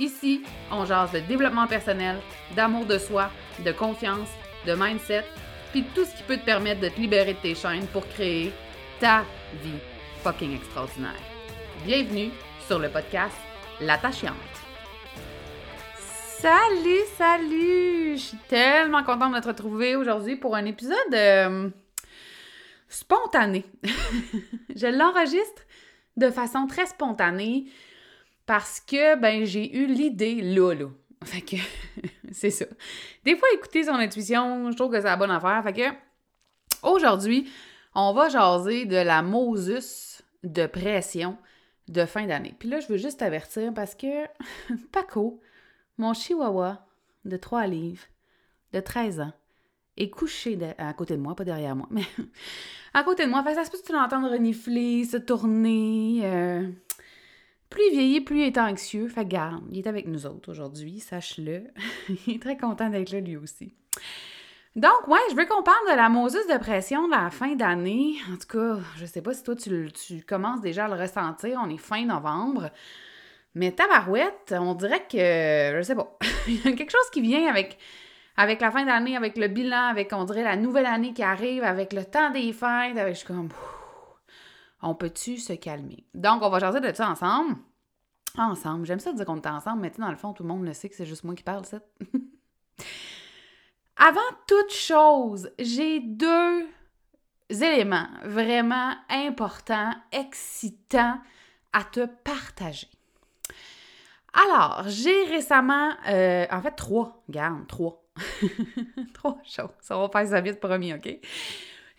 Ici, on jase de développement personnel, d'amour de soi, de confiance, de mindset, puis tout ce qui peut te permettre de te libérer de tes chaînes pour créer ta vie fucking extraordinaire. Bienvenue sur le podcast L'attachante. Salut, salut! Je suis tellement contente de te retrouver aujourd'hui pour un épisode euh, spontané. Je l'enregistre de façon très spontanée parce que ben j'ai eu l'idée là là. Fait que c'est ça. Des fois écouter son intuition, je trouve que c'est la bonne affaire. Fait que aujourd'hui, on va jaser de la Moses de pression de fin d'année. Puis là, je veux juste avertir parce que Paco, mon chihuahua de 3 livres, de 13 ans, est couché à côté de moi, pas derrière moi, mais à côté de moi. Fait ça se peut que tu l'entends renifler, se tourner. Euh, plus il vieillit, plus il est anxieux. Fait garde, il est avec nous autres aujourd'hui, sache-le. il est très content d'être là lui aussi. Donc, ouais, je veux qu'on parle de la Moses de pression de la fin d'année. En tout cas, je sais pas si toi, tu, commences déjà à le ressentir. On est fin novembre. Mais tabarouette, on dirait que, je sais pas, il y a quelque chose qui vient avec, avec la fin d'année, avec le bilan, avec, on dirait, la nouvelle année qui arrive, avec le temps des fêtes. Avec, je suis comme, on peut-tu se calmer? Donc, on va jaser de ça ensemble. Ensemble. J'aime ça dire qu'on est ensemble, mais dans le fond, tout le monde le sait que c'est juste moi qui parle, ça. Avant toute chose, j'ai deux éléments vraiment importants, excitants à te partager. Alors, j'ai récemment, euh, en fait, trois, garde, trois. trois choses. Ça va faire ça vite, promis, OK?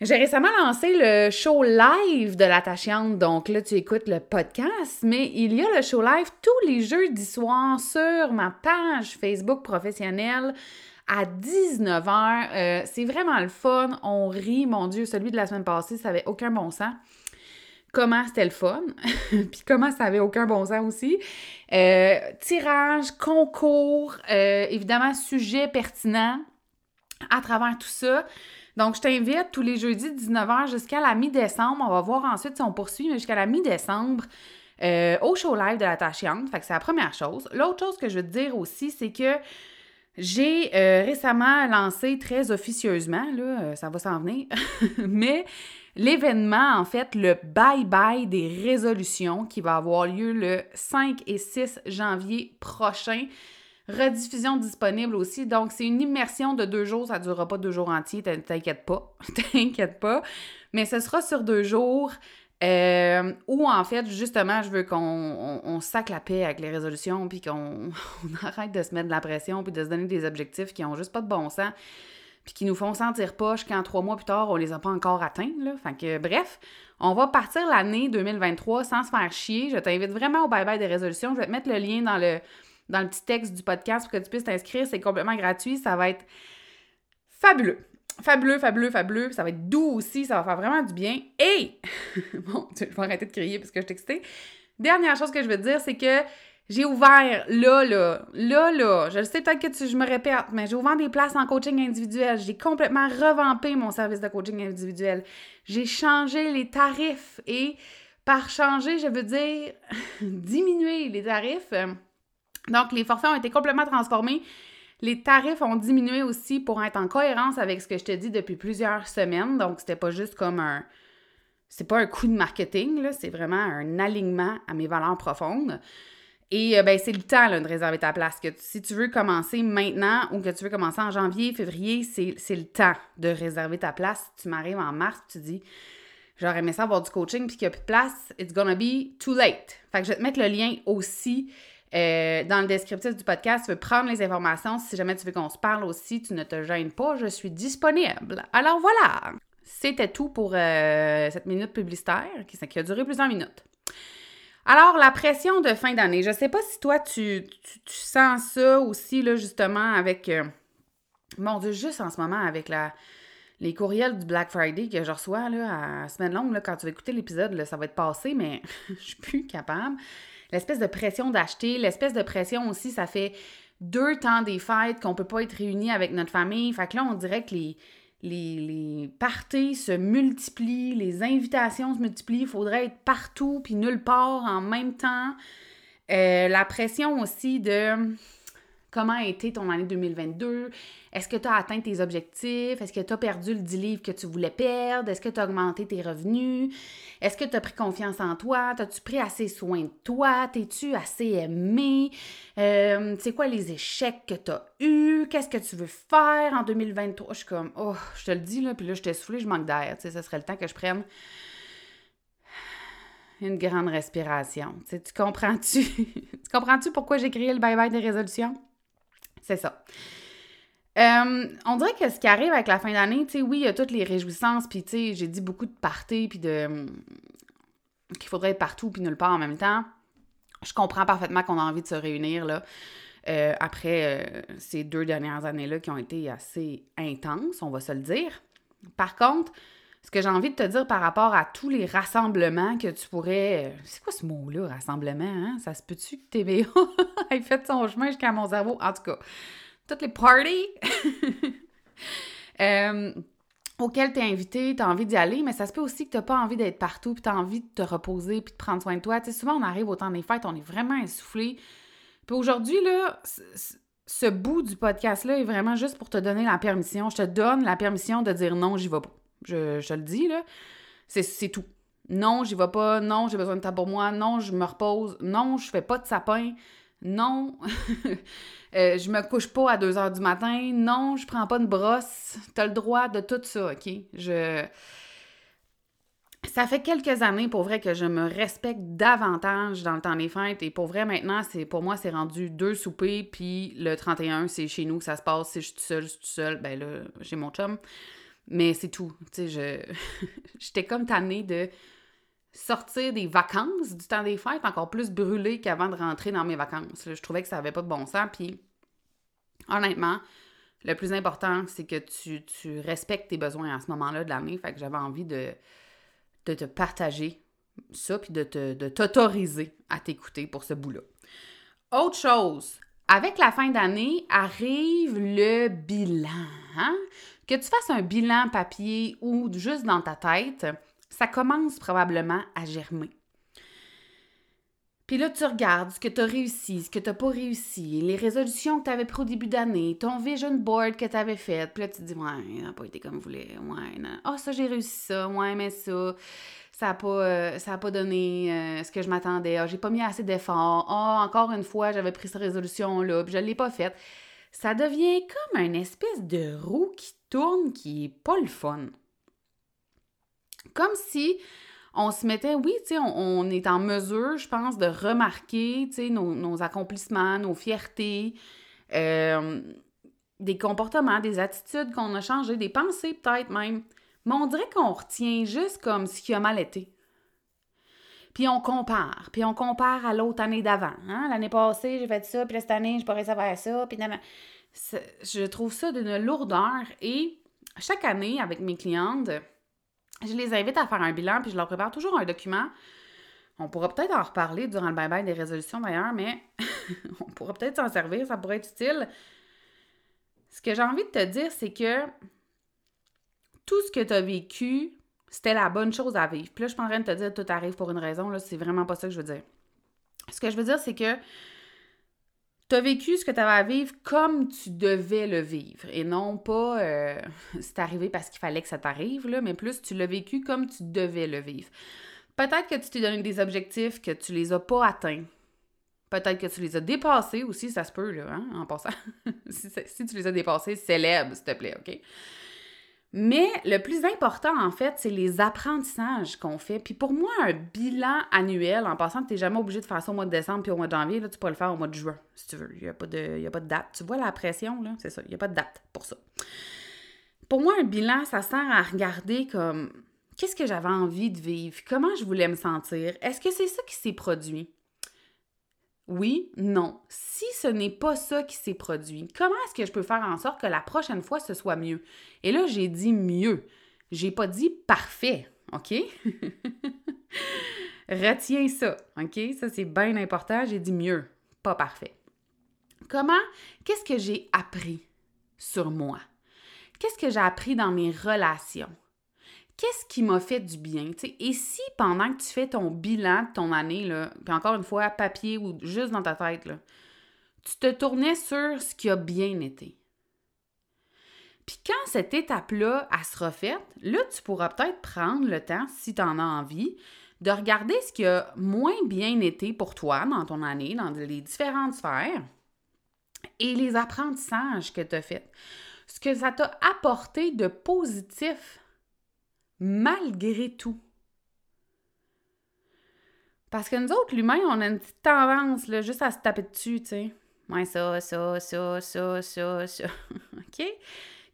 J'ai récemment lancé le show live de l'attachante, donc là tu écoutes le podcast, mais il y a le show live tous les jeudis soirs sur ma page Facebook professionnelle à 19h. Euh, c'est vraiment le fun, on rit, mon Dieu, celui de la semaine passée, ça avait aucun bon sens. Comment c'était le fun, puis comment ça avait aucun bon sens aussi? Euh, tirage, concours, euh, évidemment, sujet pertinent à travers tout ça. Donc, je t'invite tous les jeudis 19h jusqu'à la mi-décembre. On va voir ensuite si on poursuit, mais jusqu'à la mi-décembre euh, au show live de la Tachante. Fait que c'est la première chose. L'autre chose que je veux te dire aussi, c'est que j'ai euh, récemment lancé très officieusement, là, euh, ça va s'en venir, mais l'événement, en fait, le bye-bye des résolutions qui va avoir lieu le 5 et 6 janvier prochain. Rediffusion disponible aussi. Donc, c'est une immersion de deux jours. Ça ne durera pas deux jours entiers. T'inquiète pas. T'inquiète pas. Mais ce sera sur deux jours. Euh, où en fait, justement, je veux qu'on on, sac la paix avec les résolutions, puis qu'on arrête de se mettre de la pression, puis de se donner des objectifs qui ont juste pas de bon sens, puis qui nous font sentir poche quand trois mois plus tard, on les a pas encore atteints. Là. Fait que, bref, on va partir l'année 2023 sans se faire chier. Je t'invite vraiment au bye-bye des résolutions. Je vais te mettre le lien dans le, dans le petit texte du podcast pour que tu puisses t'inscrire. C'est complètement gratuit. Ça va être fabuleux. Fabuleux, fabuleux, fabuleux. Ça va être doux aussi. Ça va faire vraiment du bien. Et, bon, je vais arrêter de crier parce que je t'excite. Dernière chose que je veux te dire, c'est que j'ai ouvert là, là, là, là. Je sais peut-être que je me répète, mais j'ai ouvert des places en coaching individuel. J'ai complètement revampé mon service de coaching individuel. J'ai changé les tarifs et par changer, je veux dire diminuer les tarifs. Donc, les forfaits ont été complètement transformés. Les tarifs ont diminué aussi pour être en cohérence avec ce que je te dis depuis plusieurs semaines. Donc, c'était pas juste comme un. C'est pas un coup de marketing, c'est vraiment un alignement à mes valeurs profondes. Et euh, ben, c'est le temps de réserver ta place. Que si tu veux commencer maintenant ou que tu veux commencer en janvier, février, c'est le temps de réserver ta place. Tu m'arrives en mars, tu dis j'aurais aimé ça avoir du coaching puis qu'il n'y a plus de place, it's gonna be too late. Fait que je vais te mettre le lien aussi euh, dans le descriptif du podcast. Tu veux prendre les informations. Si jamais tu veux qu'on se parle aussi, tu ne te gênes pas, je suis disponible. Alors voilà, c'était tout pour euh, cette minute publicitaire qui a duré plusieurs minutes. Alors, la pression de fin d'année, je sais pas si toi, tu, sens ça aussi, là, justement, avec... Euh, mon Dieu, juste en ce moment, avec les courriels du Black Friday que je reçois, là, à semaine longue, quand tu vas écouter l'épisode, ça va être passé, mais je suis plus capable. L'espèce de pression d'acheter, l'espèce de pression aussi, ça fait deux temps des fêtes qu'on peut pas être réunis avec notre famille. Fait que là, on dirait que les les, les parties se multiplient, les invitations se multiplient, il faudrait être partout puis nulle part en même temps. Euh, la pression aussi de comment a été ton année 2022, est-ce que tu as atteint tes objectifs, est-ce que tu as perdu le 10 livres que tu voulais perdre, est-ce que tu as augmenté tes revenus, est-ce que tu as pris confiance en toi, as-tu pris assez soin de toi, t'es-tu assez aimé, euh, c'est quoi les échecs que tu as eus, qu'est-ce que tu veux faire en 2023, je suis comme, oh, je te le dis là, puis là je t'ai soufflé, je manque d'air, tu ce serait le temps que je prenne une grande respiration. Tu comprends-tu? tu comprends-tu pourquoi j'ai créé le bye-bye des résolutions? C'est ça. Euh, on dirait que ce qui arrive avec la fin d'année, tu sais, oui, il y a toutes les réjouissances, puis tu j'ai dit beaucoup de parties, puis de. Hum, qu'il faudrait être partout, puis nulle part en même temps. Je comprends parfaitement qu'on a envie de se réunir, là. Euh, après euh, ces deux dernières années-là qui ont été assez intenses, on va se le dire. Par contre, ce que j'ai envie de te dire par rapport à tous les rassemblements que tu pourrais. C'est quoi ce mot-là, rassemblement? Hein? Ça se peut-tu que TVA ait fait son chemin jusqu'à mon cerveau? En tout cas, toutes les parties euh, auxquelles tu es invité, tu as envie d'y aller, mais ça se peut aussi que tu n'as pas envie d'être partout, puis tu as envie de te reposer, puis de prendre soin de toi. Tu souvent, on arrive au temps des fêtes, on est vraiment essoufflé. Puis aujourd'hui, là, ce bout du podcast-là est vraiment juste pour te donner la permission. Je te donne la permission de dire non, j'y vais pas. Je, je le dis, là. C'est tout. Non, j'y vais pas. Non, j'ai besoin de temps pour moi. Non, je me repose. Non, je fais pas de sapin. Non, euh, je me couche pas à 2 heures du matin. Non, je prends pas de brosse. T'as le droit de tout ça, OK? Je. Ça fait quelques années, pour vrai, que je me respecte davantage dans le temps des fêtes. Et pour vrai, maintenant, c'est pour moi, c'est rendu deux soupers. Puis le 31, c'est chez nous que ça se passe. Si je suis toute seule, je suis seule. Ben là, j'ai mon chum. Mais c'est tout. Tu sais, je... j'étais comme tannée de sortir des vacances du temps des fêtes encore plus brûlée qu'avant de rentrer dans mes vacances. Je trouvais que ça n'avait pas de bon sens. Puis, honnêtement, le plus important, c'est que tu, tu, respectes tes besoins à ce moment-là de l'année. Fait que j'avais envie de, de te partager ça, puis de, te, de t'autoriser à t'écouter pour ce bout-là. Autre chose, avec la fin d'année arrive le bilan. Hein? Que tu fasses un bilan papier ou juste dans ta tête, ça commence probablement à germer. Puis là, tu regardes ce que tu as réussi, ce que tu n'as pas réussi, les résolutions que tu avais pris au début d'année, ton vision board que tu avais fait. Puis là, tu te dis, ouais, ça n'a pas été comme vous voulez. Ouais, non. Ah, ça, j'ai réussi ça. Ouais, mais ça, ça n'a pas, euh, pas donné euh, ce que je m'attendais. Ah, j'ai pas mis assez d'efforts. Ah, encore une fois, j'avais pris cette résolution-là, puis je ne l'ai pas faite. Ça devient comme une espèce de roue qui tourne qui est pas le fun. Comme si on se mettait, oui, tu sais, on, est en mesure, je pense, de remarquer, tu sais, nos, accomplissements, nos fiertés, euh, des comportements, des attitudes qu'on a changées, des pensées peut-être même. Mais on dirait qu'on retient juste comme ce qui a mal été. Puis on compare, puis on compare à l'autre année d'avant. Hein? L'année passée, j'ai fait ça, puis cette année, je pourrais savoir ça, puis je trouve ça d'une lourdeur et chaque année, avec mes clientes, je les invite à faire un bilan, puis je leur prépare toujours un document. On pourra peut-être en reparler durant le bye-bye des résolutions d'ailleurs, mais on pourra peut-être s'en servir, ça pourrait être utile. Ce que j'ai envie de te dire, c'est que tout ce que tu as vécu, c'était la bonne chose à vivre. Puis là, je suis en train de te dire tout arrive pour une raison, là, c'est vraiment pas ça que je veux dire. Ce que je veux dire, c'est que tu as vécu ce que tu avais à vivre comme tu devais le vivre et non pas euh, c'est arrivé parce qu'il fallait que ça t'arrive, là, mais plus tu l'as vécu comme tu devais le vivre. Peut-être que tu t'es donné des objectifs que tu les as pas atteints. Peut-être que tu les as dépassés aussi, ça se peut, là, hein, en passant. si, si, tu les as dépassés, célèbre, s'il te plaît, OK? Mais le plus important, en fait, c'est les apprentissages qu'on fait. Puis pour moi, un bilan annuel, en passant, tu n'es jamais obligé de faire ça au mois de décembre puis au mois de janvier, là, tu peux le faire au mois de juin, si tu veux. Il n'y a, pas de, a pas de date. Tu vois la pression, là? C'est ça. Il n'y a pas de date pour ça. Pour moi, un bilan, ça sert à regarder comme qu'est-ce que j'avais envie de vivre, comment je voulais me sentir? Est-ce que c'est ça qui s'est produit? Oui, non. Si ce n'est pas ça qui s'est produit, comment est-ce que je peux faire en sorte que la prochaine fois ce soit mieux? Et là, j'ai dit mieux. J'ai pas dit parfait, OK? Retiens ça, OK? Ça, c'est bien important. J'ai dit mieux, pas parfait. Comment? Qu'est-ce que j'ai appris sur moi? Qu'est-ce que j'ai appris dans mes relations? Qu'est-ce qui m'a fait du bien? Et si pendant que tu fais ton bilan de ton année, puis encore une fois, papier ou juste dans ta tête, tu te tournais sur ce qui a bien été. Puis quand cette étape-là, elle sera faite, là, tu pourras peut-être prendre le temps, si tu en as envie, de regarder ce qui a moins bien été pour toi dans ton année, dans les différentes sphères, et les apprentissages que tu as faits. Ce que ça t'a apporté de positif malgré tout. Parce que nous autres, l'humain, on a une petite tendance là, juste à se taper dessus, tu sais. Ouais, ça, ça, ça, ça, ça, ça. OK?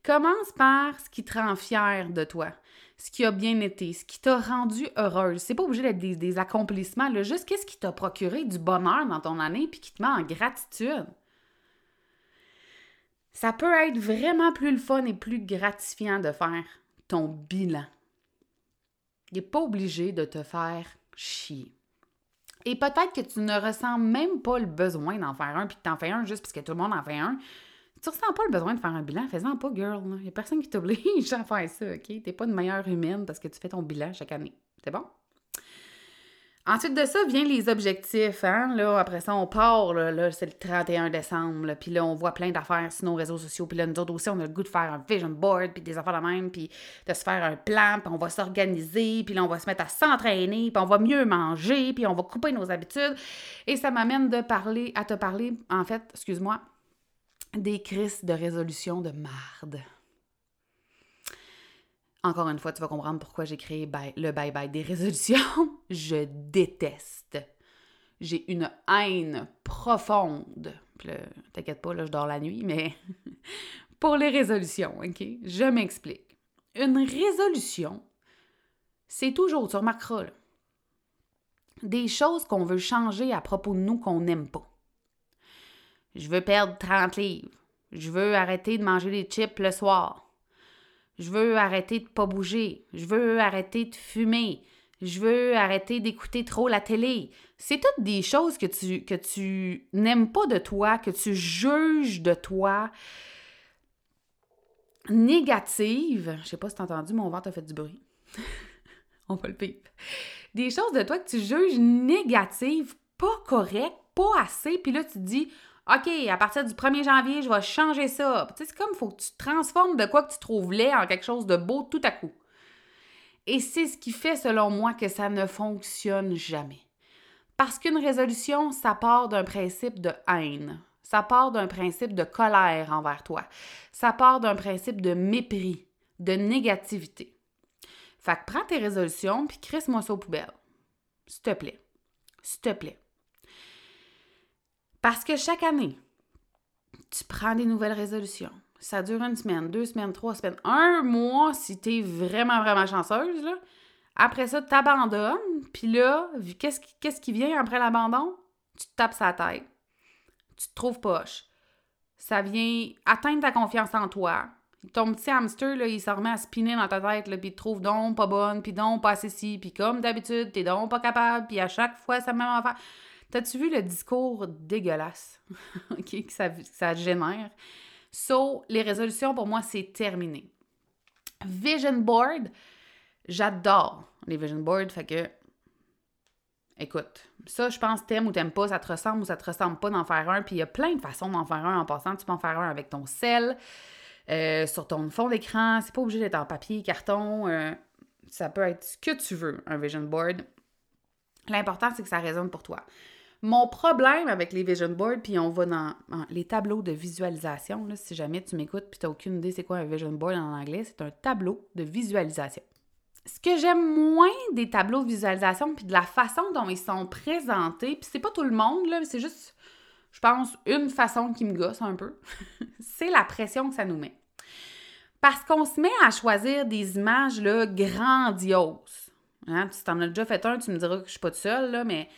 Commence par ce qui te rend fier de toi, ce qui a bien été, ce qui t'a rendu heureuse. C'est pas obligé d'être des, accomplissements, juste qu'est-ce qui t'a procuré du bonheur dans ton année puis qui te met en gratitude? Ça peut être vraiment plus le fun et plus gratifiant de faire ton bilan. Il n'est pas obligé de te faire chier. Et peut-être que tu ne ressens même pas le besoin d'en faire un, puis que tu en fais un juste parce que tout le monde en fait un. Tu ressens pas le besoin de faire un bilan, fais-en pas, girl. Il n'y a personne qui t'oblige à faire ça, OK? Tu n'es pas une meilleure humaine parce que tu fais ton bilan chaque année. C'est bon? Ensuite de ça, viennent les objectifs. Hein? Là, après ça, on part. Là, c'est le 31 décembre. Puis là, on voit plein d'affaires sur nos réseaux sociaux. Puis là, nous autres aussi, on a le goût de faire un vision board, puis des affaires de même, puis de se faire un plan, puis on va s'organiser, puis là, on va se mettre à s'entraîner, puis on va mieux manger, puis on va couper nos habitudes. Et ça m'amène de parler, à te parler, en fait, excuse-moi, des crises de résolution de marde. Encore une fois, tu vas comprendre pourquoi j'ai créé le bye-bye des résolutions. Je déteste. J'ai une haine profonde. T'inquiète pas, là, je dors la nuit, mais pour les résolutions, OK? Je m'explique. Une résolution, c'est toujours, tu remarqueras, des choses qu'on veut changer à propos de nous qu'on n'aime pas. Je veux perdre 30 livres. Je veux arrêter de manger des chips le soir. Je veux arrêter de pas bouger. Je veux arrêter de fumer. Je veux arrêter d'écouter trop la télé. C'est toutes des choses que tu, que tu n'aimes pas de toi, que tu juges de toi, négatives. Je sais pas si t'as entendu, mon ventre a fait du bruit. On va le pipe. Des choses de toi que tu juges négatives, pas correctes, pas assez, puis là tu te dis OK, à partir du 1er janvier, je vais changer ça. Tu sais, c'est comme il faut que tu transformes de quoi que tu trouves laid en quelque chose de beau tout à coup. Et c'est ce qui fait, selon moi, que ça ne fonctionne jamais. Parce qu'une résolution, ça part d'un principe de haine. Ça part d'un principe de colère envers toi. Ça part d'un principe de mépris, de négativité. Fait que prends tes résolutions puis crisse-moi ça aux poubelles. S'il te plaît. S'il te plaît. Parce que chaque année, tu prends des nouvelles résolutions. Ça dure une semaine, deux semaines, trois semaines, un mois si tu vraiment, vraiment chanceuse. Après ça, tu t'abandonnes. Puis là, qu'est-ce qui, vient après l'abandon? Tu te tapes sa tête. Tu te trouves poche. Ça vient atteindre ta confiance en toi. Ton petit hamster, là, il se remet à spinner dans ta tête, puis il te trouve donc pas bonne, puis donc pas assez si, puis comme d'habitude, t'es donc pas capable, puis à chaque fois, ça me même affaire. T'as-tu vu le discours dégueulasse? Que, ça, génère? So, les résolutions, pour moi, c'est terminé. Vision board, j'adore les vision boards, fait que Écoute, ça, je pense, t'aimes ou t'aimes pas, ça te ressemble ou ça te ressemble pas d'en faire un. Puis il y a plein de façons d'en faire un en passant. Tu peux en faire un avec ton sel, euh, sur ton fond d'écran. C'est pas obligé d'être en papier, carton. Euh, ça peut être ce que tu veux, un vision board. L'important, c'est que ça résonne pour toi. Mon problème avec les vision boards, puis on va dans, les tableaux de visualisation, si jamais tu m'écoutes puis tu n'as aucune idée c'est quoi un vision board en anglais, c'est un tableau de visualisation. Ce que j'aime moins des tableaux de visualisation puis de la façon dont ils sont présentés, puis c'est pas tout le monde, là, c'est juste, je pense, une façon qui me gosse un peu, c'est la pression que ça nous met. Parce qu'on se met à choisir des images grandioses. Hein? Tu t'en as déjà fait un, tu me diras que je suis pas seule, là, mais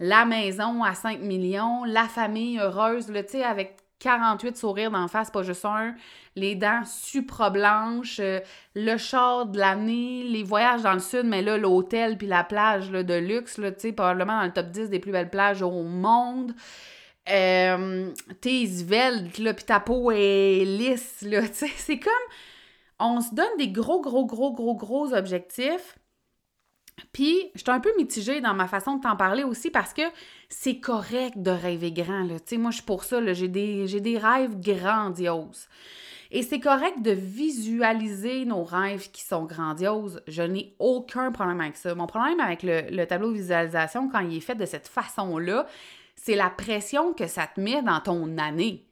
la maison à 5 millions, la famille heureuse, tu sais, avec 48 sourires d'en face, pas juste un, les dents super blanches, euh, le char de l'année, les voyages dans le sud, mais là, l'hôtel puis la plage de luxe, tu sais, probablement dans le top 10 des plus belles plages au monde. Euh, tes veltes, là, puis ta peau est lisse, c'est comme... On se donne des gros, gros, gros, gros, gros objectifs, puis, je suis un peu mitigée dans ma façon de t'en parler aussi parce que c'est correct de rêver grand. Là. Moi, je suis pour ça. J'ai des, des rêves grandioses. Et c'est correct de visualiser nos rêves qui sont grandioses. Je n'ai aucun problème avec ça. Mon problème avec le, tableau de visualisation, quand il est fait de cette façon-là, c'est la pression que ça te met dans ton année.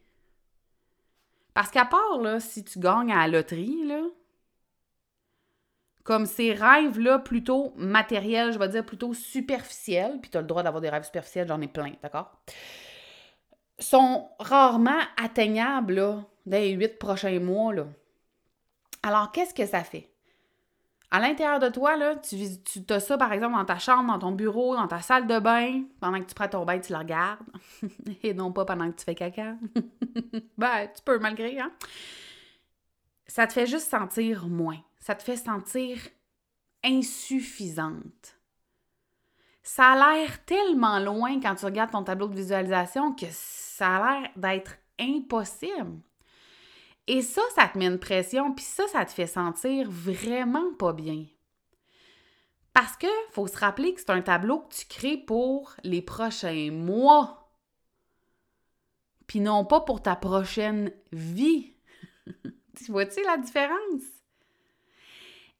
Parce qu'à part, là, si tu gagnes à la loterie, là, comme ces rêves-là plutôt matériels, je vais dire plutôt superficiels, puis tu as le droit d'avoir des rêves superficiels, j'en ai plein, d'accord? Sont rarement atteignables dans les huit prochains mois. Là. Alors, qu'est-ce que ça fait? À l'intérieur de toi, là, tu, tu as ça, par exemple, dans ta chambre, dans ton bureau, dans ta salle de bain. Pendant que tu prends ton bain, tu le regardes. Et non pas pendant que tu fais caca. ben, tu peux malgré, hein? Ça te fait juste sentir moins ça te fait sentir insuffisante. Ça a l'air tellement loin quand tu regardes ton tableau de visualisation que ça a l'air d'être impossible. Et ça, ça te met une pression, puis ça, ça te fait sentir vraiment pas bien. Parce que faut se rappeler que c'est un tableau que tu crées pour les prochains mois, puis non pas pour ta prochaine vie. tu vois-tu la différence?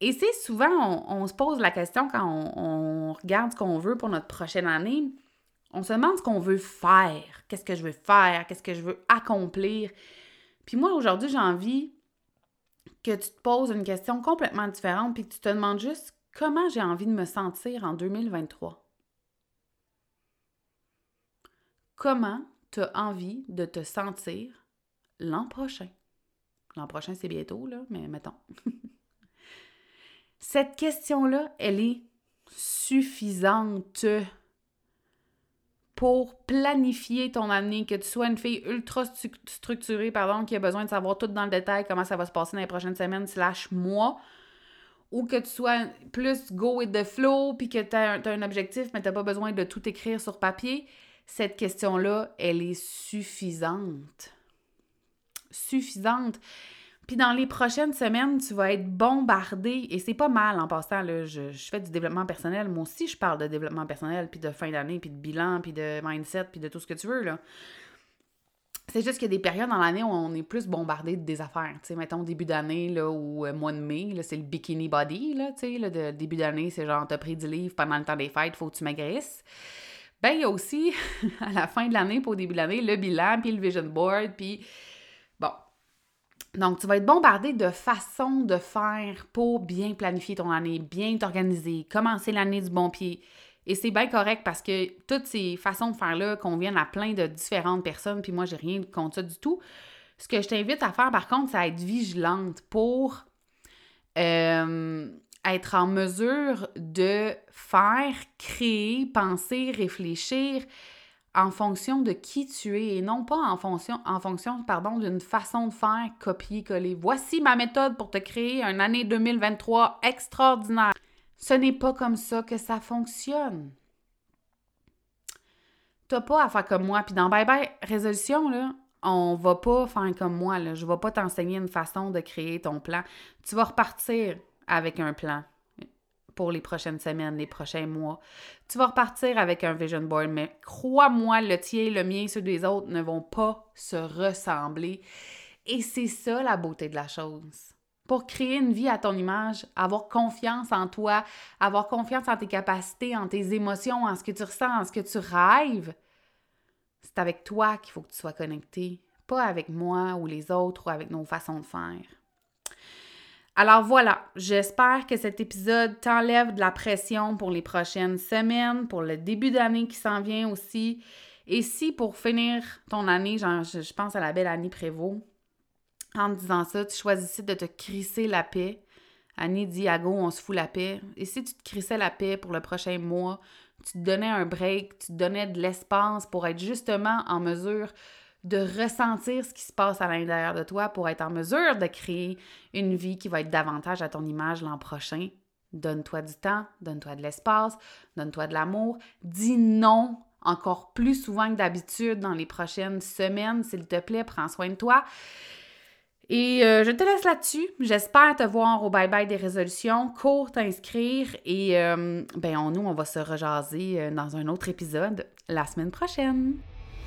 Et c'est souvent, on, se pose la question quand on, regarde ce qu'on veut pour notre prochaine année, on se demande ce qu'on veut faire, qu'est-ce que je veux faire, qu'est-ce que je veux accomplir? Puis moi, aujourd'hui, j'ai envie que tu te poses une question complètement différente, puis que tu te demandes juste comment j'ai envie de me sentir en 2023. Comment tu as envie de te sentir l'an prochain? L'an prochain, c'est bientôt, là, mais mettons. Cette question-là, elle est suffisante pour planifier ton année, que tu sois une fille ultra structurée, pardon, qui a besoin de savoir tout dans le détail comment ça va se passer dans les prochaines semaines slash mois, ou que tu sois plus go with the flow, puis que tu as, as, un objectif, mais tu n'as pas besoin de tout écrire sur papier, cette question-là, elle est suffisante. Suffisante. Puis dans les prochaines semaines, tu vas être bombardé, et c'est pas mal en passant, là, je, fais du développement personnel, moi aussi je parle de développement personnel, puis de fin d'année, puis de bilan, puis de mindset, puis de tout ce que tu veux, là. C'est juste qu'il y a des périodes dans l'année où on est plus bombardé de des affaires. Tu sais, mettons début d'année, là, ou euh, mois de mai, là, c'est le bikini body, là, tu sais, là, de début d'année, c'est genre, t'as pris du livre pendant le temps des fêtes, faut que tu maigrisses. Ben, il y a aussi, à la fin de l'année, pour début de l'année, le bilan, puis le vision board, puis donc, tu vas être bombardé de façons de faire pour bien planifier ton année, bien t'organiser, commencer l'année du bon pied. Et c'est bien correct parce que toutes ces façons de faire-là conviennent à plein de différentes personnes, puis moi, j'ai rien contre ça du tout. Ce que je t'invite à faire, par contre, c'est à être vigilante pour euh, être en mesure de faire, créer, penser, réfléchir, en fonction de qui tu es et non pas en fonction, d'une façon de faire copier-coller. Voici ma méthode pour te créer une année 2023 extraordinaire. Ce n'est pas comme ça que ça fonctionne. T'as pas à faire comme moi. Puis dans Bye Bye Résolution, là, on va pas faire comme moi. Je vais pas t'enseigner une façon de créer ton plan. Tu vas repartir avec un plan pour les prochaines semaines, les prochains mois. Tu vas repartir avec un vision board, mais crois-moi, le tien, le mien, ceux des autres ne vont pas se ressembler. Et c'est ça la beauté de la chose. Pour créer une vie à ton image, avoir confiance en toi, avoir confiance en tes capacités, en tes émotions, en ce que tu ressens, en ce que tu rêves, C'est avec toi qu'il faut que tu sois connecté, pas avec moi ou les autres ou avec nos façons de faire. Alors voilà, j'espère que cet épisode t'enlève de la pression pour les prochaines semaines, pour le début d'année qui s'en vient aussi. Et si pour finir ton année, genre, je, pense à la belle année Prévost, en te disant ça, tu choisissais de te crisser la paix. Année Diago, on se fout la paix. Et si tu te crissais la paix pour le prochain mois, tu te donnais un break, tu te donnais de l'espace pour être justement en mesure de ressentir ce qui se passe à l'intérieur de toi pour être en mesure de créer une vie qui va être davantage à ton image l'an prochain. Donne-toi du temps, donne-toi de l'espace, donne-toi de l'amour. Dis non encore plus souvent que d'habitude dans les prochaines semaines, s'il te plaît, prends soin de toi. Et euh, je te laisse là-dessus. J'espère te voir au Bye Bye des résolutions. Cours t'inscrire et euh, ben on, nous, on va se rejaser euh, dans un autre épisode la semaine prochaine.